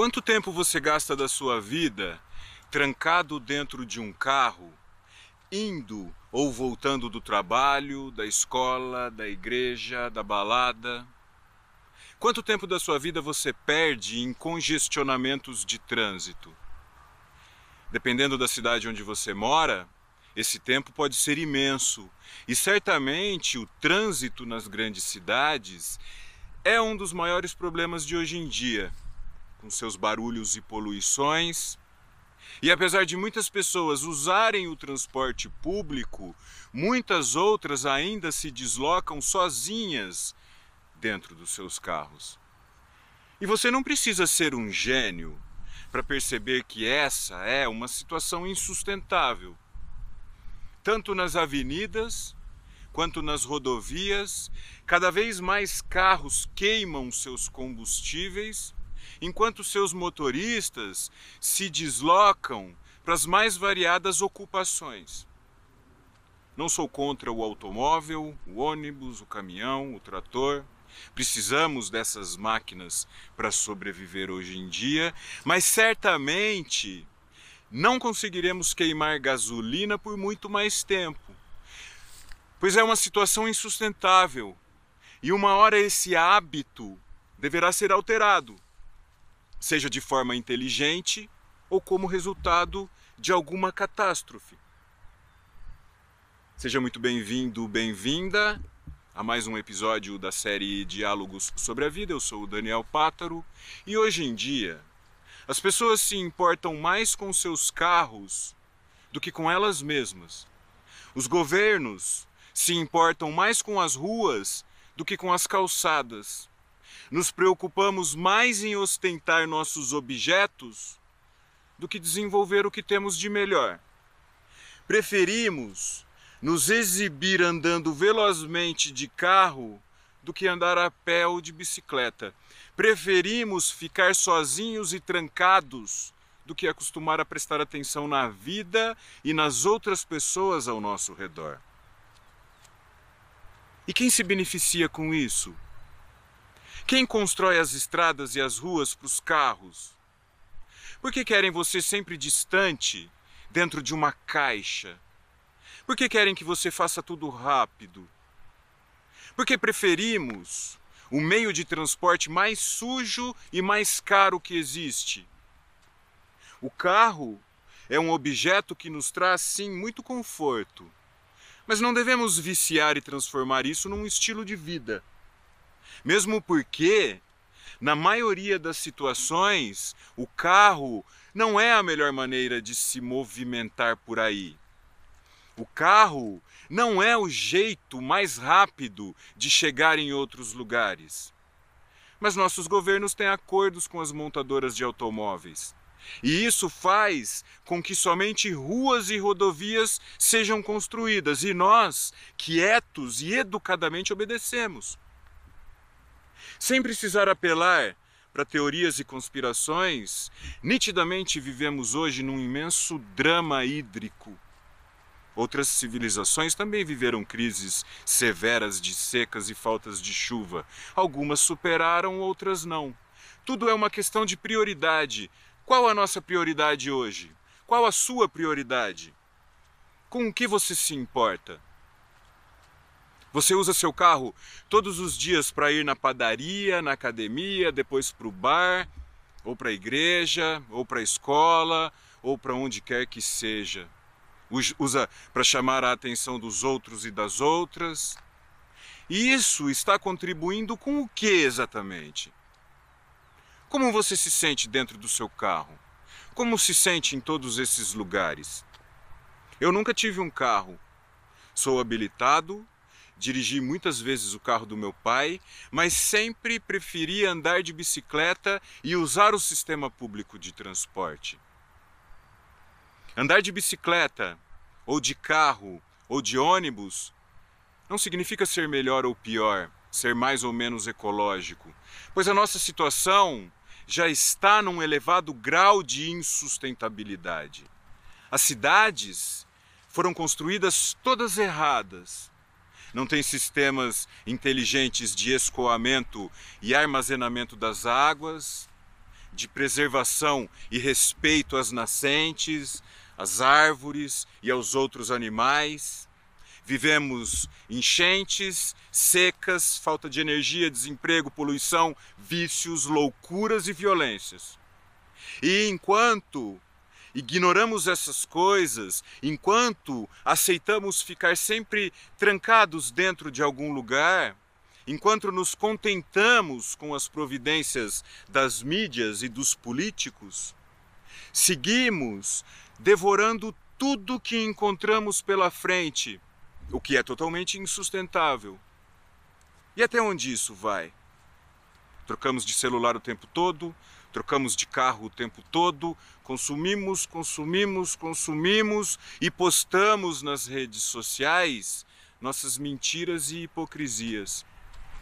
Quanto tempo você gasta da sua vida trancado dentro de um carro, indo ou voltando do trabalho, da escola, da igreja, da balada? Quanto tempo da sua vida você perde em congestionamentos de trânsito? Dependendo da cidade onde você mora, esse tempo pode ser imenso e certamente o trânsito nas grandes cidades é um dos maiores problemas de hoje em dia com seus barulhos e poluições. E apesar de muitas pessoas usarem o transporte público, muitas outras ainda se deslocam sozinhas dentro dos seus carros. E você não precisa ser um gênio para perceber que essa é uma situação insustentável. Tanto nas avenidas quanto nas rodovias, cada vez mais carros queimam seus combustíveis enquanto seus motoristas se deslocam para as mais variadas ocupações. Não sou contra o automóvel, o ônibus, o caminhão, o trator. Precisamos dessas máquinas para sobreviver hoje em dia, mas certamente não conseguiremos queimar gasolina por muito mais tempo, pois é uma situação insustentável e uma hora esse hábito deverá ser alterado seja de forma inteligente ou como resultado de alguma catástrofe. Seja muito bem-vindo, bem-vinda a mais um episódio da série Diálogos sobre a Vida. Eu sou o Daniel Pátaro e hoje em dia as pessoas se importam mais com seus carros do que com elas mesmas. Os governos se importam mais com as ruas do que com as calçadas nos preocupamos mais em ostentar nossos objetos do que desenvolver o que temos de melhor. Preferimos nos exibir andando velozmente de carro do que andar a pé ou de bicicleta. Preferimos ficar sozinhos e trancados do que acostumar a prestar atenção na vida e nas outras pessoas ao nosso redor. E quem se beneficia com isso? Quem constrói as estradas e as ruas para os carros? Por que querem você sempre distante, dentro de uma caixa? Por que querem que você faça tudo rápido? Porque preferimos o meio de transporte mais sujo e mais caro que existe. O carro é um objeto que nos traz, sim, muito conforto. Mas não devemos viciar e transformar isso num estilo de vida. Mesmo porque, na maioria das situações, o carro não é a melhor maneira de se movimentar por aí. O carro não é o jeito mais rápido de chegar em outros lugares. Mas nossos governos têm acordos com as montadoras de automóveis. E isso faz com que somente ruas e rodovias sejam construídas e nós, quietos e educadamente, obedecemos sem precisar apelar para teorias e conspirações, nitidamente vivemos hoje num imenso drama hídrico. Outras civilizações também viveram crises severas de secas e faltas de chuva. Algumas superaram, outras não. Tudo é uma questão de prioridade. Qual a nossa prioridade hoje? Qual a sua prioridade? Com o que você se importa? Você usa seu carro todos os dias para ir na padaria, na academia, depois para o bar, ou para a igreja, ou para a escola, ou para onde quer que seja. Usa para chamar a atenção dos outros e das outras. E isso está contribuindo com o que exatamente? Como você se sente dentro do seu carro? Como se sente em todos esses lugares? Eu nunca tive um carro. Sou habilitado dirigi muitas vezes o carro do meu pai, mas sempre preferi andar de bicicleta e usar o sistema público de transporte. Andar de bicicleta, ou de carro, ou de ônibus, não significa ser melhor ou pior, ser mais ou menos ecológico, pois a nossa situação já está num elevado grau de insustentabilidade. As cidades foram construídas todas erradas não tem sistemas inteligentes de escoamento e armazenamento das águas, de preservação e respeito às nascentes, às árvores e aos outros animais. Vivemos enchentes, secas, falta de energia, desemprego, poluição, vícios, loucuras e violências. E enquanto ignoramos essas coisas, enquanto aceitamos ficar sempre trancados dentro de algum lugar, enquanto nos contentamos com as providências das mídias e dos políticos, seguimos devorando tudo que encontramos pela frente, o que é totalmente insustentável. E até onde isso vai? Trocamos de celular o tempo todo, trocamos de carro o tempo todo, consumimos, consumimos, consumimos e postamos nas redes sociais nossas mentiras e hipocrisias.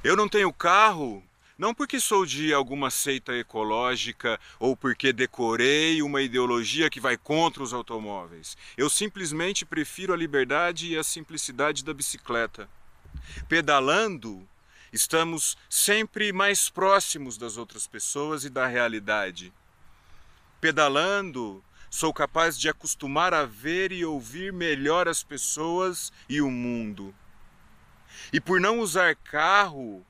Eu não tenho carro não porque sou de alguma seita ecológica ou porque decorei uma ideologia que vai contra os automóveis. Eu simplesmente prefiro a liberdade e a simplicidade da bicicleta. Pedalando, Estamos sempre mais próximos das outras pessoas e da realidade. Pedalando, sou capaz de acostumar a ver e ouvir melhor as pessoas e o mundo. E por não usar carro,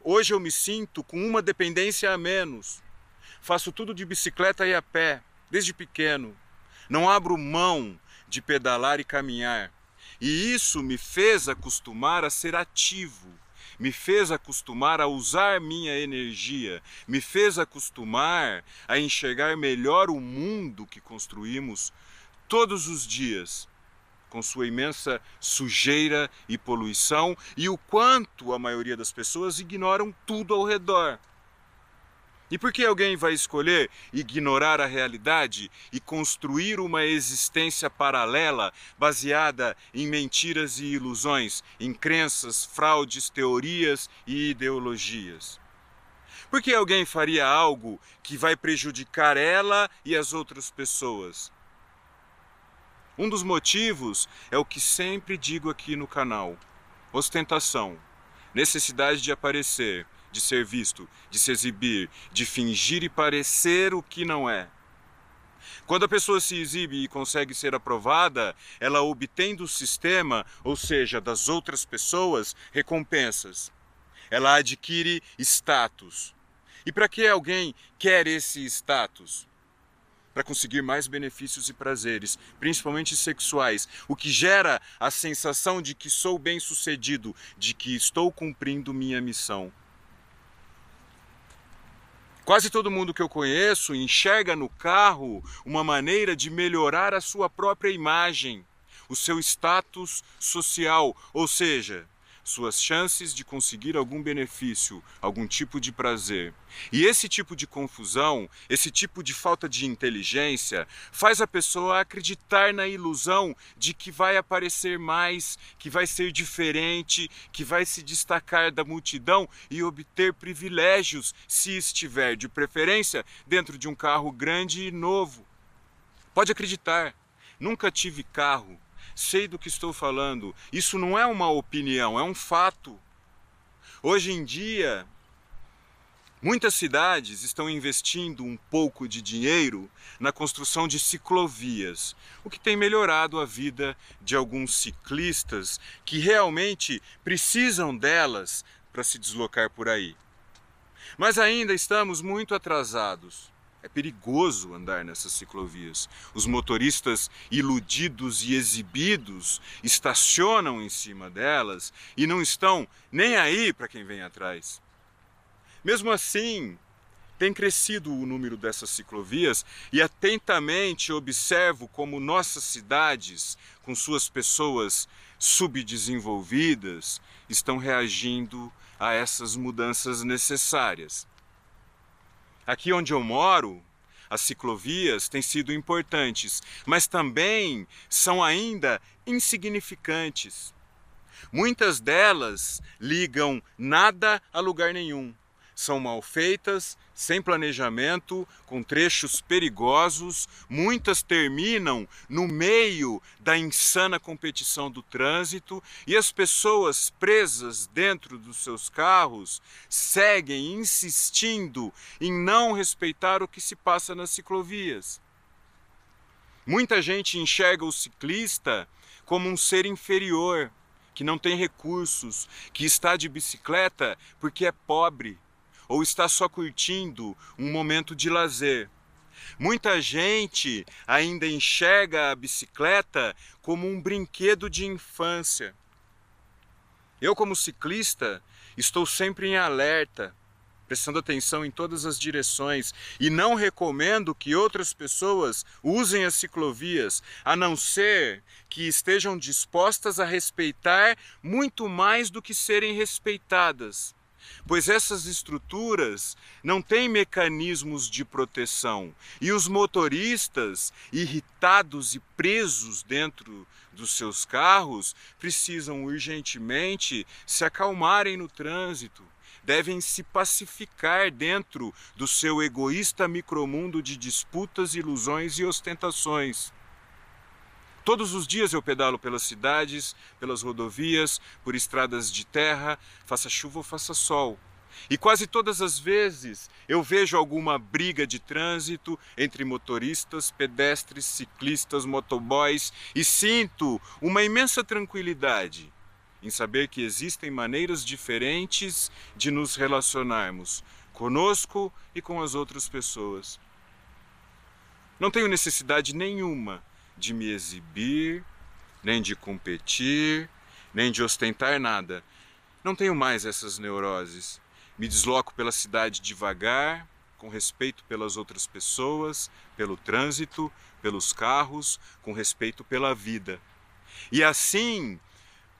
hoje eu me sinto com uma dependência a menos. Faço tudo de bicicleta e a pé, desde pequeno. Não abro mão de pedalar e caminhar. E isso me fez acostumar a ser ativo me fez acostumar a usar minha energia, me fez acostumar a enxergar melhor o mundo que construímos todos os dias, com sua imensa sujeira e poluição e o quanto a maioria das pessoas ignoram tudo ao redor. E por que alguém vai escolher ignorar a realidade e construir uma existência paralela baseada em mentiras e ilusões, em crenças, fraudes, teorias e ideologias? Por que alguém faria algo que vai prejudicar ela e as outras pessoas? Um dos motivos é o que sempre digo aqui no canal: ostentação, necessidade de aparecer, de ser visto, de se exibir, de fingir e parecer o que não é. Quando a pessoa se exibe e consegue ser aprovada, ela obtém do sistema, ou seja, das outras pessoas, recompensas. Ela adquire status. E para que alguém quer esse status? Para conseguir mais benefícios e prazeres, principalmente sexuais, o que gera a sensação de que sou bem-sucedido, de que estou cumprindo minha missão. Quase todo mundo que eu conheço enxerga no carro uma maneira de melhorar a sua própria imagem, o seu status social, ou seja, suas chances de conseguir algum benefício, algum tipo de prazer. E esse tipo de confusão, esse tipo de falta de inteligência, faz a pessoa acreditar na ilusão de que vai aparecer mais, que vai ser diferente, que vai se destacar da multidão e obter privilégios se estiver, de preferência, dentro de um carro grande e novo. Pode acreditar, nunca tive carro sei do que estou falando. Isso não é uma opinião, é um fato. Hoje em dia, muitas cidades estão investindo um pouco de dinheiro na construção de ciclovias, o que tem melhorado a vida de alguns ciclistas que realmente precisam delas para se deslocar por aí. Mas ainda estamos muito atrasados. É perigoso andar nessas ciclovias. Os motoristas iludidos e exibidos estacionam em cima delas e não estão nem aí para quem vem atrás. Mesmo assim, tem crescido o número dessas ciclovias e atentamente observo como nossas cidades, com suas pessoas subdesenvolvidas, estão reagindo a essas mudanças necessárias. Aqui onde eu moro, as ciclovias têm sido importantes, mas também são ainda insignificantes. Muitas delas ligam nada a lugar nenhum. São mal feitas, sem planejamento, com trechos perigosos, muitas terminam no meio da insana competição do trânsito. E as pessoas presas dentro dos seus carros seguem insistindo em não respeitar o que se passa nas ciclovias. Muita gente enxerga o ciclista como um ser inferior, que não tem recursos, que está de bicicleta porque é pobre ou está só curtindo um momento de lazer. Muita gente ainda enxerga a bicicleta como um brinquedo de infância. Eu, como ciclista, estou sempre em alerta, prestando atenção em todas as direções e não recomendo que outras pessoas usem as ciclovias, a não ser que estejam dispostas a respeitar muito mais do que serem respeitadas pois essas estruturas não têm mecanismos de proteção e os motoristas, irritados e presos dentro dos seus carros, precisam urgentemente se acalmarem no trânsito. Devem se pacificar dentro do seu egoísta micromundo de disputas, ilusões e ostentações. Todos os dias eu pedalo pelas cidades, pelas rodovias, por estradas de terra, faça chuva ou faça sol. E quase todas as vezes eu vejo alguma briga de trânsito entre motoristas, pedestres, ciclistas, motoboys e sinto uma imensa tranquilidade em saber que existem maneiras diferentes de nos relacionarmos conosco e com as outras pessoas. Não tenho necessidade nenhuma de me exibir, nem de competir, nem de ostentar nada. Não tenho mais essas neuroses. Me desloco pela cidade devagar, com respeito pelas outras pessoas, pelo trânsito, pelos carros, com respeito pela vida. E assim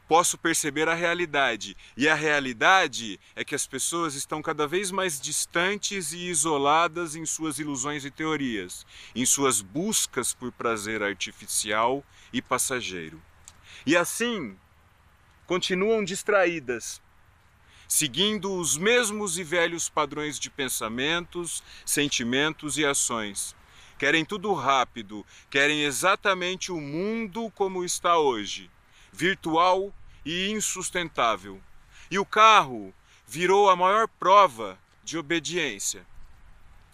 posso perceber a realidade. E a realidade é que as pessoas estão cada vez mais distantes e isoladas em suas ilusões e teorias, em suas buscas por prazer artificial e passageiro. E assim, continuam distraídas, seguindo os mesmos e velhos padrões de pensamentos, sentimentos e ações. Querem tudo rápido, querem exatamente o mundo como está hoje virtual e insustentável. E o carro virou a maior prova de obediência.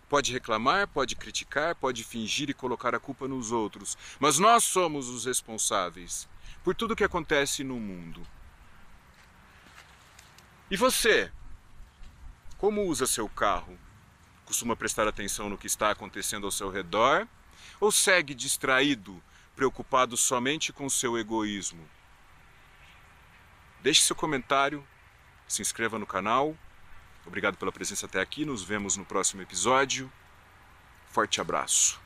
Pode reclamar, pode criticar, pode fingir e colocar a culpa nos outros, mas nós somos os responsáveis por tudo que acontece no mundo. E você? Como usa seu carro? Costuma prestar atenção no que está acontecendo ao seu redor? Ou segue distraído, preocupado somente com seu egoísmo? Deixe seu comentário, se inscreva no canal. Obrigado pela presença até aqui. Nos vemos no próximo episódio. Forte abraço.